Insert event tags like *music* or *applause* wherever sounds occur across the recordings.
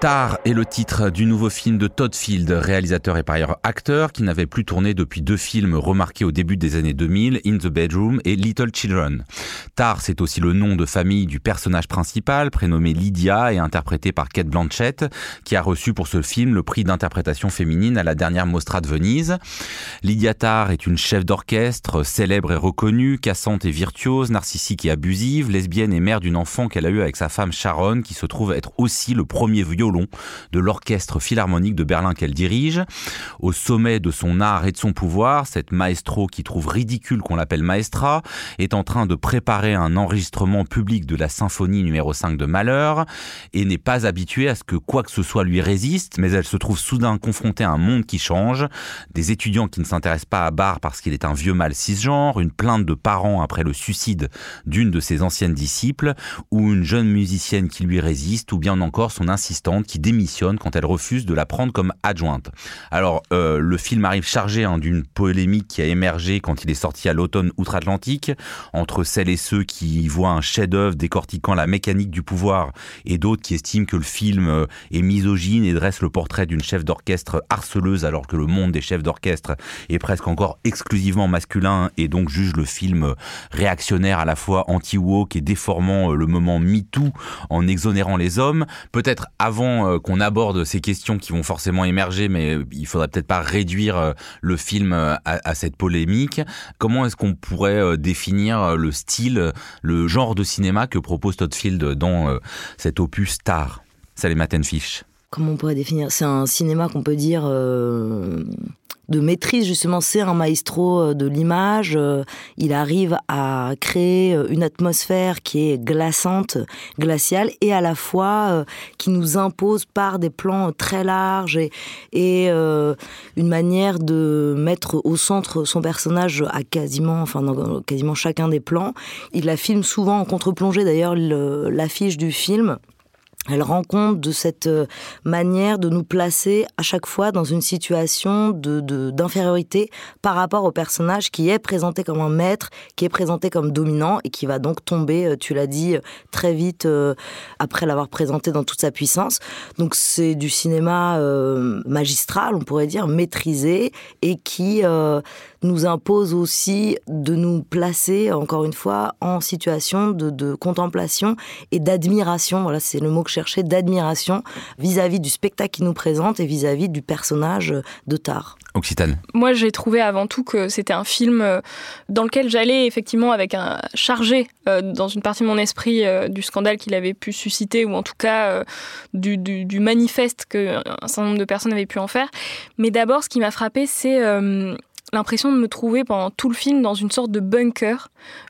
Tar est le titre du nouveau film de Todd Field, réalisateur et par ailleurs acteur, qui n'avait plus tourné depuis deux films remarqués au début des années 2000, In the Bedroom et Little Children. Tar, c'est aussi le nom de famille du personnage principal, prénommé Lydia et interprété par Kate Blanchett, qui a reçu pour ce film le prix d'interprétation féminine à la dernière Mostra de Venise. Lydia Tar est une chef d'orchestre, célèbre et reconnue, cassante et virtuose, narcissique et abusive, lesbienne et mère d'une enfant qu'elle a eue avec sa femme Sharon, qui se trouve être aussi le premier vieux de l'orchestre philharmonique de Berlin qu'elle dirige. Au sommet de son art et de son pouvoir, cette maestro qui trouve ridicule qu'on l'appelle maestra est en train de préparer un enregistrement public de la symphonie numéro 5 de Malheur et n'est pas habituée à ce que quoi que ce soit lui résiste, mais elle se trouve soudain confrontée à un monde qui change, des étudiants qui ne s'intéressent pas à Barr parce qu'il est un vieux mâle cisgenre, une plainte de parents après le suicide d'une de ses anciennes disciples, ou une jeune musicienne qui lui résiste, ou bien encore son insistance qui démissionne quand elle refuse de la prendre comme adjointe. Alors, euh, le film arrive chargé hein, d'une polémique qui a émergé quand il est sorti à l'automne outre-Atlantique, entre celles et ceux qui voient un chef-d'œuvre décortiquant la mécanique du pouvoir et d'autres qui estiment que le film euh, est misogyne et dresse le portrait d'une chef d'orchestre harceleuse alors que le monde des chefs d'orchestre est presque encore exclusivement masculin et donc juge le film euh, réactionnaire à la fois anti-woke et déformant le moment MeToo en exonérant les hommes. Peut-être avant euh, qu'on aborde ces questions qui vont forcément émerger, mais il faudrait peut-être pas réduire euh, le film euh, à, cette polémique. Comment est-ce qu'on pourrait définir le style, le genre de cinéma que propose Todd Field dans cet opus Star? Salut Tenfish. Comment on pourrait définir? C'est un cinéma qu'on peut dire de maîtrise justement. C'est un maestro euh, de l'image. Euh, il arrive à créer euh, une atmosphère qui est glaçante glaciale et à la fois qui nous impose par des plans très larges et, et une manière de mettre au centre son personnage à quasiment enfin dans quasiment chacun des plans. Il la filme souvent en contre-plongée. D'ailleurs l'affiche du film elle rend compte de cette euh, manière de nous placer à chaque fois dans une situation de, d'infériorité par rapport au personnage qui est présenté comme un maître, qui est présenté comme dominant et qui va donc tomber, euh, tu l'as dit, euh, très vite après l'avoir présenté dans toute sa puissance. Donc c'est du cinéma magistral, on pourrait dire, maîtrisé et qui nous impose aussi de nous placer, encore une fois, en situation de, contemplation et d'admiration. Voilà, c'est le mot que je cherchais, d'admiration vis-à-vis du spectacle qu'il nous présente et vis-à-vis du personnage de Tar. Occitane. Moi, j'ai trouvé avant tout que c'était un film euh, dans lequel j'allais effectivement avec un chargé euh, dans une partie de mon esprit euh, du scandale qu'il avait pu susciter ou en tout cas du, du, manifeste qu'un certain nombre de personnes avaient pu en faire. Mais d'abord, ce qui m'a frappé, c'est l'impression de me trouver pendant tout le film dans une sorte de bunker.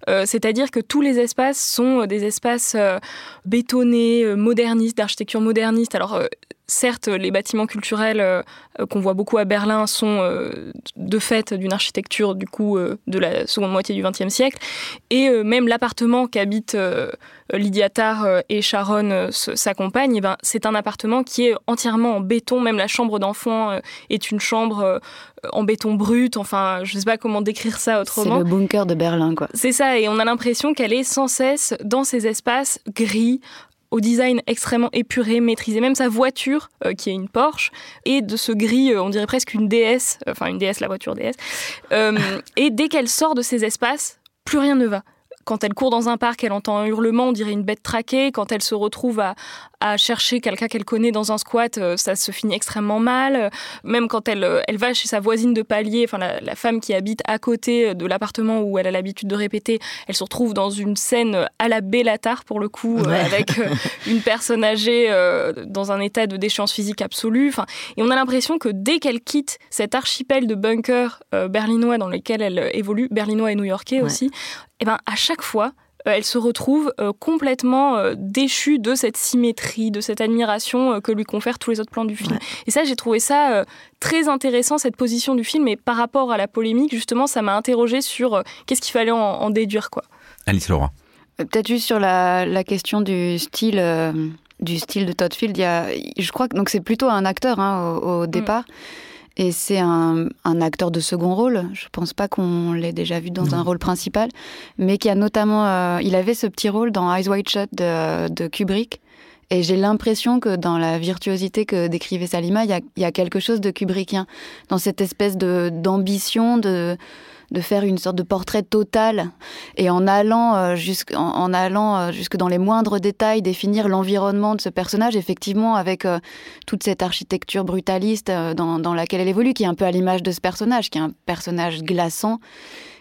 Euh, c'est-à-dire que tous les espaces sont euh, des espaces euh, bétonnés, modernistes, d'architecture moderniste. Alors, certes, les bâtiments culturels qu'on voit beaucoup à Berlin sont de fait d'une architecture du coup de la seconde moitié du XXe siècle, et même l'appartement qu'habitent Lydia Tarr et Sharon, sa compagne, eh ben, c'est un appartement qui est entièrement en béton. Même la chambre d'enfant est une chambre en béton brut. Enfin, je ne sais pas comment décrire ça autrement. C'est le bunker de Berlin, quoi. C'est ça, et on a l'impression qu'elle est sans cesse dans ces espaces gris, au design extrêmement épuré, maîtrisé. Même sa voiture, euh, qui est une Porsche, et de ce gris, euh, on dirait presque une DS, enfin une DS, la voiture. Euh, *laughs* et dès qu'elle sort de ces espaces, plus rien ne va. Quand elle court dans un parc, elle entend un hurlement, on dirait une bête traquée. Quand elle se retrouve à, à chercher quelqu'un qu'elle connaît dans un squat, euh, ça se finit extrêmement mal. Même quand elle, euh, elle va chez sa voisine de palier, enfin la, femme qui habite à côté de l'appartement où elle a l'habitude de répéter, elle se retrouve dans une scène à la Bellatar pour le coup, euh, avec *laughs* une personne âgée dans un état de déchéance physique absolue. Enfin, et on a l'impression que dès qu'elle quitte cet archipel de bunkers berlinois dans lesquels elle évolue, berlinois et new-yorkais aussi, eh ben à chaque fois, euh, elle se retrouve euh, complètement euh, déchue de cette symétrie, de cette admiration que lui confèrent tous les autres plans du film. Et ça, j'ai trouvé ça très intéressant, cette position du film. Et par rapport à la polémique, justement, ça m'a interrogé sur qu'est-ce qu'il fallait en, déduire. quoi. Alice Laura. Peut-être juste sur la, question du style, du style de Todd Field. Il y a, je crois que donc c'est plutôt un acteur hein, au, mm. départ. Et c'est un, acteur de second rôle. Je pense pas qu'on l'ait déjà vu dans un rôle principal, mais qui a notamment, euh, il avait ce petit rôle dans Eyes Wide Shut de, Kubrick. Et j'ai l'impression que dans la virtuosité que décrivait Salima, il y a, quelque chose de kubrickien, dans cette espèce d'ambition de, de faire une sorte de portrait total et en allant, euh, en, allant euh, jusque dans les moindres détails, définir l'environnement de ce personnage, effectivement, avec euh, toute cette architecture brutaliste dans, dans, laquelle elle évolue, qui est un peu à l'image de ce personnage, qui est un personnage glaçant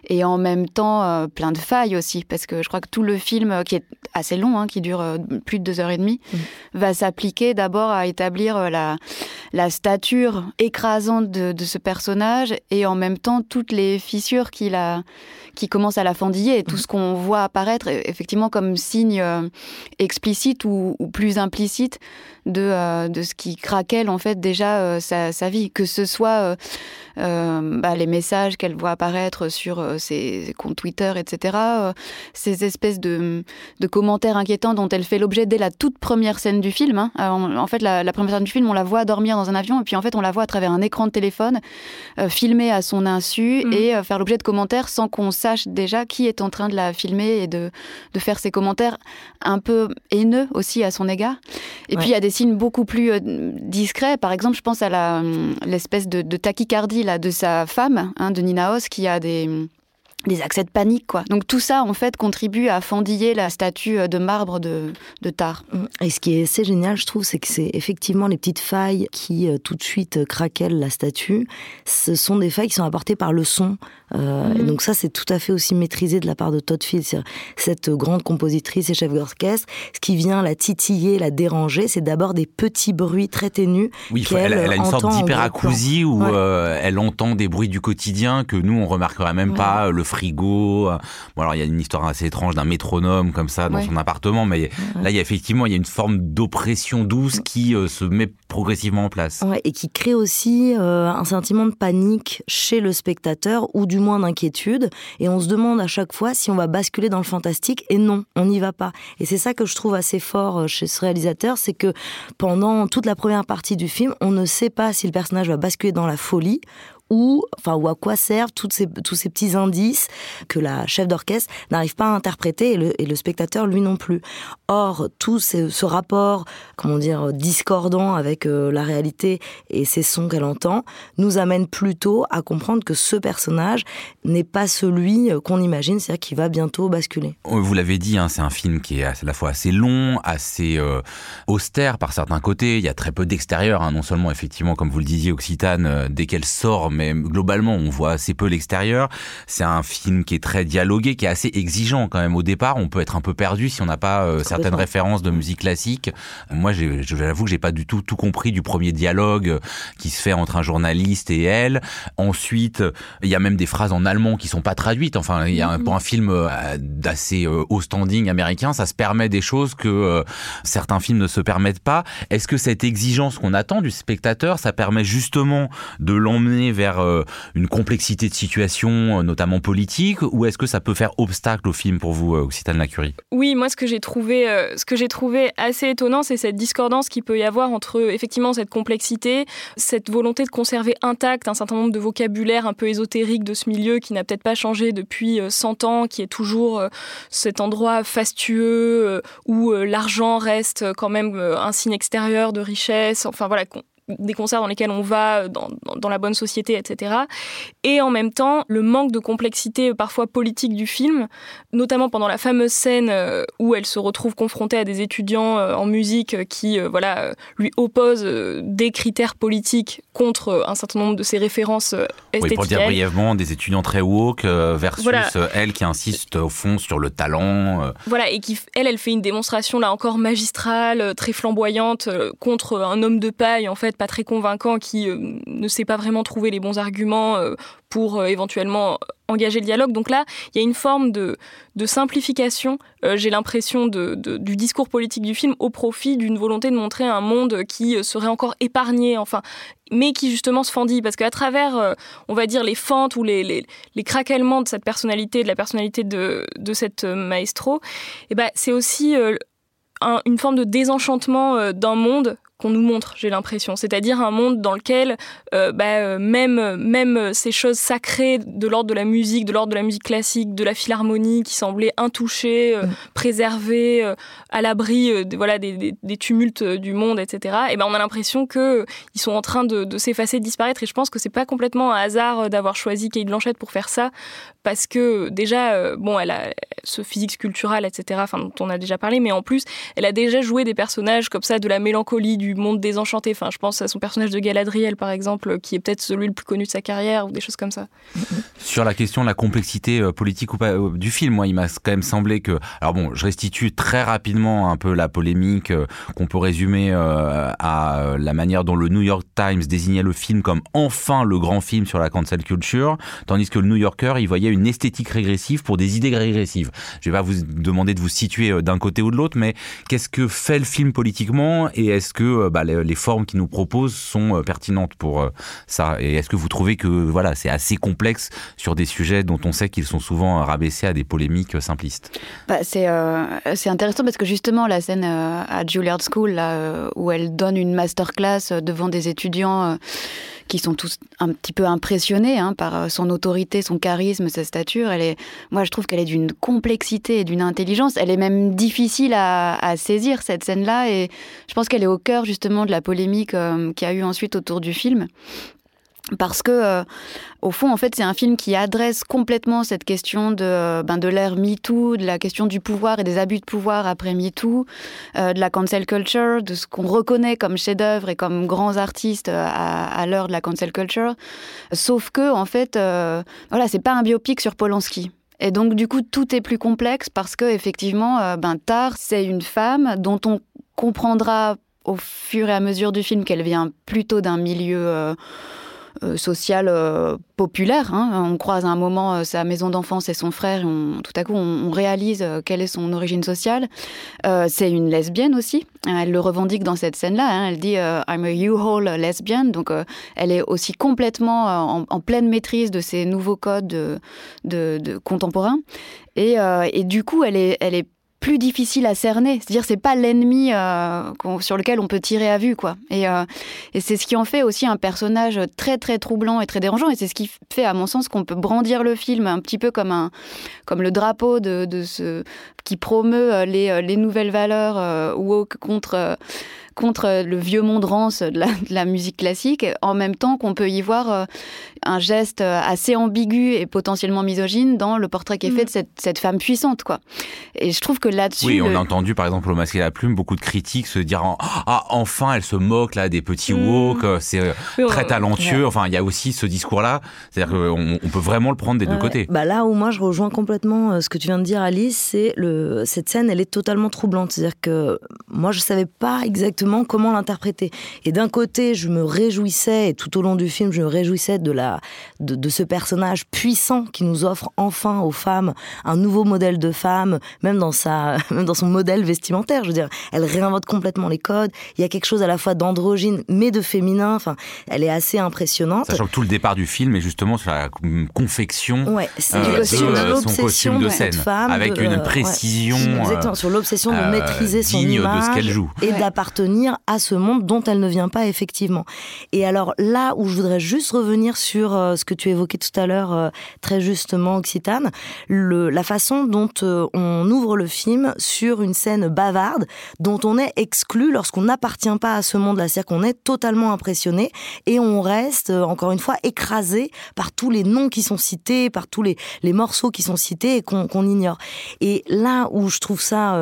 et en même temps euh, plein de failles aussi, parce que je crois que tout le film, euh, qui est assez long, hein, qui dure euh, plus de deux heures et demie, mmh. va s'appliquer d'abord à établir la, la stature écrasante de, de, ce personnage et en même temps toutes les fissures qu'il a, qui commencent à la fendiller et tout mmh. ce qu'on voit apparaître effectivement comme signe explicite ou, ou plus implicite de, de ce qui craquelle en fait déjà sa, sa, vie, que ce soit euh, bah, les messages qu'elle voit apparaître sur euh, ses comptes Twitter, etc. Euh, ces espèces de, de, commentaires inquiétants dont elle fait l'objet dès la toute première scène du film. Hein. en fait, la, première scène du film, on la voit dormir dans un avion et puis en fait, on la voit à travers un écran de téléphone, filmer à son insu mm. et faire l'objet de commentaires sans qu'on sache déjà qui est en train de la filmer et de, de faire ces commentaires un peu haineux aussi à son égard. Et puis, il y a des signes beaucoup plus discrets. Par exemple, je pense à l'espèce de, de tachycardie de sa femme, hein, de Nina Hoss, qui a des, des accès de panique, quoi. Donc tout ça, en fait, contribue à fendiller la statue euh, de marbre de, de Tar. Mm. Et ce qui est assez génial, je trouve, c'est que c'est effectivement les petites failles qui euh, tout de suite craquellent la statue. Ce sont des failles qui sont apportées par le son. Euh, et mm. donc ça, c'est tout à fait aussi maîtrisé de la part de Todd Field, cette grande compositrice et chef d'orchestre. Ce qui vient la titiller, la déranger, c'est d'abord des petits bruits très ténus. Oui, elle, a une sorte d'hyperacousie où elle entend des bruits du quotidien que nous, on remarquerait même pas. Le frigo. Bon, alors il y a une histoire assez étrange d'un métronome comme ça dans son appartement, mais là, il y a effectivement il y a une forme d'oppression douce qui euh, se met progressivement en place. et qui crée aussi euh, un sentiment de panique chez le spectateur, ou du moins d'inquiétude. Et on se demande à chaque fois si on va basculer dans le fantastique, et non, on n'y va pas. Et c'est ça que je trouve assez fort euh, chez ce réalisateur, c'est que pendant toute la première partie du film, on ne sait pas si le personnage va basculer dans la folie ou, enfin, ou à quoi servent toutes ces, tous ces petits indices que la chef d'orchestre n'arrive pas à interpréter et le, spectateur lui non plus. Or, tout ce, ce rapport, comment dire, discordant avec euh, la réalité et ces sons qu'elle entend, nous amène plutôt à comprendre que ce personnage n'est pas celui euh, qu'on imagine, c'est-à-dire qu'il va bientôt basculer. Vous l'avez dit, hein, c'est un film qui est à la fois assez long, assez euh, austère par certains côtés. Il y a très peu d'extérieur, hein, non seulement effectivement, comme vous le disiez, Occitane, dès qu'elle sort mais globalement, on voit assez peu l'extérieur. C'est un film qui est très dialogué, qui est assez exigeant quand même. Au départ, on peut être un peu perdu si on n'a pas euh, certaines références de musique classique. Moi, j'avoue que j'ai pas du tout tout compris du premier dialogue euh, qui se fait entre un journaliste et elle. Ensuite, il y a même des phrases en allemand qui sont pas traduites. Enfin, il y a pour un film euh, d'assez haut standing américain, ça se permet des choses que certains films ne se permettent pas. Est-ce que cette exigence qu'on attend du spectateur, ça permet justement de l'emmener vers euh, une complexité de situation, euh, notamment politique, ou est-ce que ça peut faire obstacle au film pour vous, euh, Occitane Lacurie Oui, moi ce que j'ai trouvé, ce que j'ai trouvé assez étonnant, c'est cette discordance qu'il peut y avoir entre effectivement cette complexité, cette volonté de conserver intact un certain nombre de vocabulaire un peu ésotérique de ce milieu qui n'a peut-être pas changé depuis 100 ans, qui est toujours cet endroit fastueux où l'argent reste quand même un signe extérieur de richesse. Enfin voilà, des concerts dans lesquels on va dans, dans, la bonne société, etc. Et en même temps, le manque de complexité parfois politique du film, notamment pendant la fameuse scène euh, où elle se retrouve confrontée à des étudiants euh, en musique qui euh, voilà, lui opposent des critères politiques contre un certain nombre de ses références esthétiques. Oui, pour dire brièvement, des étudiants très woke versus elle qui insiste au fond sur le talent. Voilà, et qui, elle, elle fait une démonstration là encore magistrale, très flamboyante, contre un homme de paille, en fait, pas très convaincant, qui euh, ne sait pas vraiment trouver les bons arguments euh, pour euh, éventuellement engager le dialogue. Donc là, il y a une forme de, simplification, j'ai l'impression, du discours politique du film au profit d'une volonté de montrer un monde qui serait encore épargné, enfin, mais qui justement se fendit. Parce qu'à travers, on va dire, les fentes ou les, les, craquements de cette personnalité, de la personnalité de, de cette maestro, eh ben, c'est aussi une forme de désenchantement d'un monde qu'on nous montre, j'ai l'impression. C'est-à-dire un monde dans lequel euh, bah, euh, même, même ces choses sacrées de l'ordre de la musique, de l'ordre de la musique classique, de la philharmonie qui semblaient intouchées, euh, mm. préservées, à l'abri voilà, des, des, tumultes du monde, etc. Et ben on a l'impression qu'ils sont en train de, de s'effacer, de disparaître. Et je pense que c'est pas complètement un hasard d'avoir choisi Kate Blanchett pour faire ça, parce que déjà, bon, elle a ce physique sculptural, etc., enfin, dont on a déjà parlé, mais en plus, elle a déjà joué des personnages comme ça, de la mélancolie, du monde désenchanté. Enfin, je pense à son personnage de Galadriel, par exemple, qui est peut-être celui le plus connu de sa carrière, ou des choses comme ça. Sur la question de la complexité euh, politique ou pas euh, du film, moi, il m'a quand même semblé que... Alors bon, je restitue très rapidement un peu la polémique euh, qu'on peut résumer à la manière dont le New York Times désignait le film comme enfin le grand film sur la cancel culture, tandis que le New Yorker, il voyait une esthétique régressive pour des idées régressives. Je vais pas vous demander de vous situer d'un côté ou de l'autre, mais qu'est-ce que fait le film politiquement et est-ce que bah, les, formes qu'il nous propose sont euh, pertinentes pour euh, ça. Et est-ce que vous trouvez que voilà, c'est assez complexe sur des sujets dont on sait qu'ils sont souvent rabaissés à des polémiques euh, simplistes? Bah, c'est, intéressant parce que justement la scène à Juilliard School où elle donne une masterclass devant des étudiants qui sont tous un petit peu impressionnés hein, par euh, son autorité, son charisme, sa stature. Elle est, moi, je trouve qu'elle est d'une complexité et d'une intelligence. Elle est même difficile à, saisir cette scène-là, et je pense qu'elle est au cœur justement de la polémique euh, qui a eu ensuite autour du film parce que euh, au fond en fait c'est un film qui adresse complètement cette question de euh, ben de l'ère MeToo, de la question du pouvoir et des abus de pouvoir après MeToo, euh, de la cancel culture, de ce qu'on reconnaît comme chef-d'œuvre et comme grands artistes à, à l'heure de la cancel culture. Sauf que en fait voilà, c'est pas un biopic sur Polanski. Et donc du coup tout est plus complexe parce que effectivement ben Tar c'est une femme dont on comprendra au fur et à mesure du film qu'elle vient plutôt d'un milieu euh, sociale euh, populaire. Hein. On croise à un moment euh, sa maison d'enfance et son frère, et tout à coup on, réalise quelle est son origine sociale. c'est une lesbienne aussi. Elle le revendique dans cette scène-là. Hein. Elle dit I'm a U-Haul lesbian. Donc elle est aussi complètement en, pleine maîtrise de ces nouveaux codes de, contemporains. Et, du coup, elle est plus difficile à cerner. C'est-à-dire, c'est pas l'ennemi euh, sur lequel on peut tirer à vue, quoi. Et, euh, et c'est ce qui en fait aussi un personnage très très troublant et très dérangeant. Et c'est ce qui fait, à mon sens, qu'on peut brandir le film un petit peu comme un comme le drapeau de, ce qui promeut euh, les, les nouvelles valeurs woke contre contre le vieux monde rance de la, musique classique, en même temps qu'on peut y voir euh, un geste assez ambigu et potentiellement misogyne dans le portrait qui est fait de mm. cette, femme puissante, quoi. Et je trouve que là-dessus. Oui, on a entendu par exemple au masque et la plume beaucoup de critiques se dire ah enfin elle se moque là des petits mm. woke, euh, c'est euh, très talentueux. Enfin, il y a aussi ce discours-là, c'est-à-dire qu'on on peut vraiment le prendre des deux côtés. Bah là où moi je rejoins complètement ce que tu viens de dire, Alice, c'est le cette scène, elle est totalement troublante. C'est-à-dire que moi je savais pas exactement comment l'interpréter. Et d'un côté, je me réjouissais, et tout au long du film, je me réjouissais de, la, de, ce personnage puissant qui nous offre enfin aux femmes un nouveau modèle de femme, même dans, sa, *laughs* même dans son modèle vestimentaire. Je veux dire, elle réinvente complètement les codes. Il y a quelque chose à la fois d'androgyne, mais de féminin. Enfin, elle est assez impressionnante. Sachant que tout le départ du film est justement sur la confection ouais, c'est euh, de son costume de scène, femme, avec une précision. exactement, sur l'obsession de euh, maîtriser son image de ce qu'elle joue. et d'appartenir à ce monde dont elle ne vient pas effectivement. Et alors là où je voudrais juste revenir sur euh, ce que tu évoquais tout à l'heure euh, très justement Occitane, le, la façon dont euh, on ouvre le film sur une scène bavarde dont on est exclu lorsqu'on n'appartient pas à ce monde-là, c'est-à-dire qu'on est totalement impressionné et on reste encore une fois écrasé par tous les noms qui sont cités, par tous les, morceaux qui sont cités et qu'on ignore. Et là où je trouve ça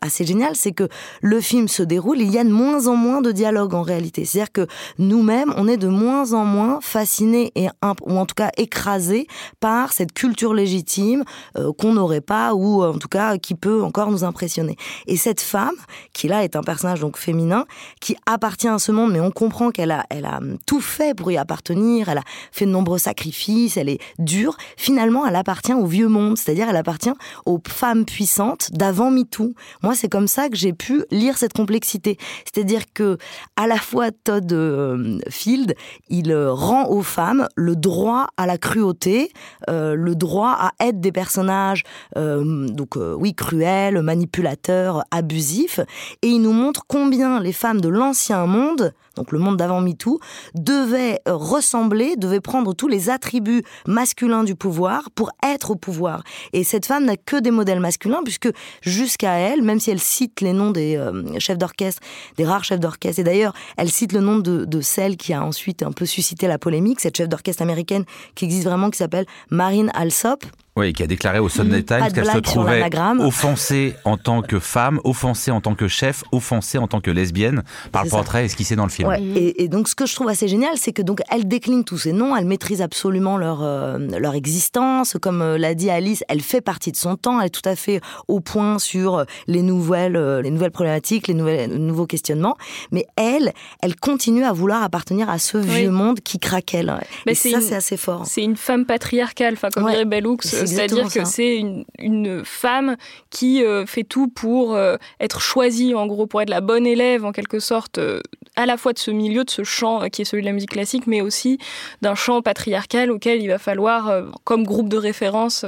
assez génial, c'est que le film se déroule, il y a une moins en moins de dialogue en réalité. C'est-à-dire que nous-mêmes, on est de moins en moins fascinés et ou en tout cas écrasés par cette culture légitime euh, qu'on n'aurait pas ou en tout cas qui peut encore nous impressionner. Et cette femme, qui là est un personnage donc féminin, qui appartient à ce monde, mais on comprend qu'elle a, elle a tout fait pour y appartenir, elle a fait de nombreux sacrifices, elle est dure. Finalement, elle appartient au vieux monde, c'est-à-dire elle appartient aux femmes puissantes d'avant MeToo. Moi, c'est comme ça que j'ai pu lire cette complexité. C'est-à-dire que à la fois Todd euh, Field, il euh, rend aux femmes le droit à la cruauté, le droit à être des personnages, donc oui, cruels, manipulateurs, abusifs, et il nous montre combien les femmes de l'ancien monde donc le monde d'avant MeToo, devait euh, ressembler, devait prendre tous les attributs masculins du pouvoir pour être au pouvoir. Et cette femme n'a que des modèles masculins, puisque jusqu'à elle, même si elle cite les noms des euh, chefs d'orchestre, des rares chefs d'orchestre, et d'ailleurs, elle cite le nom de, de, celle qui a ensuite un peu suscité la polémique, cette chef d'orchestre américaine qui existe vraiment, qui s'appelle Marine Alsop, oui, qui a déclaré au Sunday Times qu'elle se trouvait offensée en tant que femme, offensée en tant que chef, offensée en tant que lesbienne par le portrait esquissé dans le film. Et, donc ce que je trouve assez génial, c'est que donc elle décline tous ces noms, elle maîtrise absolument leur euh, leur existence, comme euh, l'a dit Alice, elle fait partie de son temps, elle est tout à fait au point sur euh, les nouvelles les nouvelles problématiques, les nouvelles nouveaux questionnements, mais elle, elle continue à vouloir appartenir à ce vieux monde qui craquelle. Mais et ça c'est assez fort. C'est une femme patriarcale, enfin comme dirait Bellux c'est-à-dire que c'est une, femme qui euh, fait tout pour euh, être choisie, en gros, pour être la bonne élève, en quelque sorte, euh, à la fois de ce milieu, de ce champ qui est celui de la musique classique, mais aussi d'un champ patriarcal auquel il va falloir, comme groupe de référence,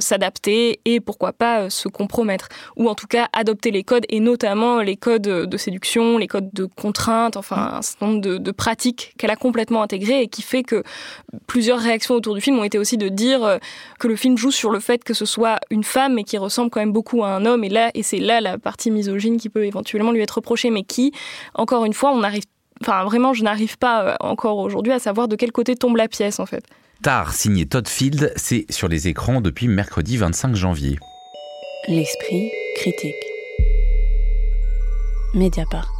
s'adapter et pourquoi pas euh, se compromettre. Ou en tout cas adopter les codes et notamment les codes de séduction, les codes de contrainte, enfin un certain nombre de, pratiques qu'elle a complètement intégrées et qui fait que plusieurs réactions autour du film ont été aussi de dire euh, que le film joue sur le fait que ce soit une femme mais qui ressemble quand même beaucoup à un homme. Et là et c'est là la partie misogyne qui peut éventuellement lui être reprochée mais qui encore une fois on arrive enfin vraiment je n'arrive pas euh, encore aujourd'hui à savoir de quel côté tombe la pièce en fait. Tard, signé Todd Field, c'est sur les écrans depuis mercredi 25 janvier. L'esprit critique. Mediapart.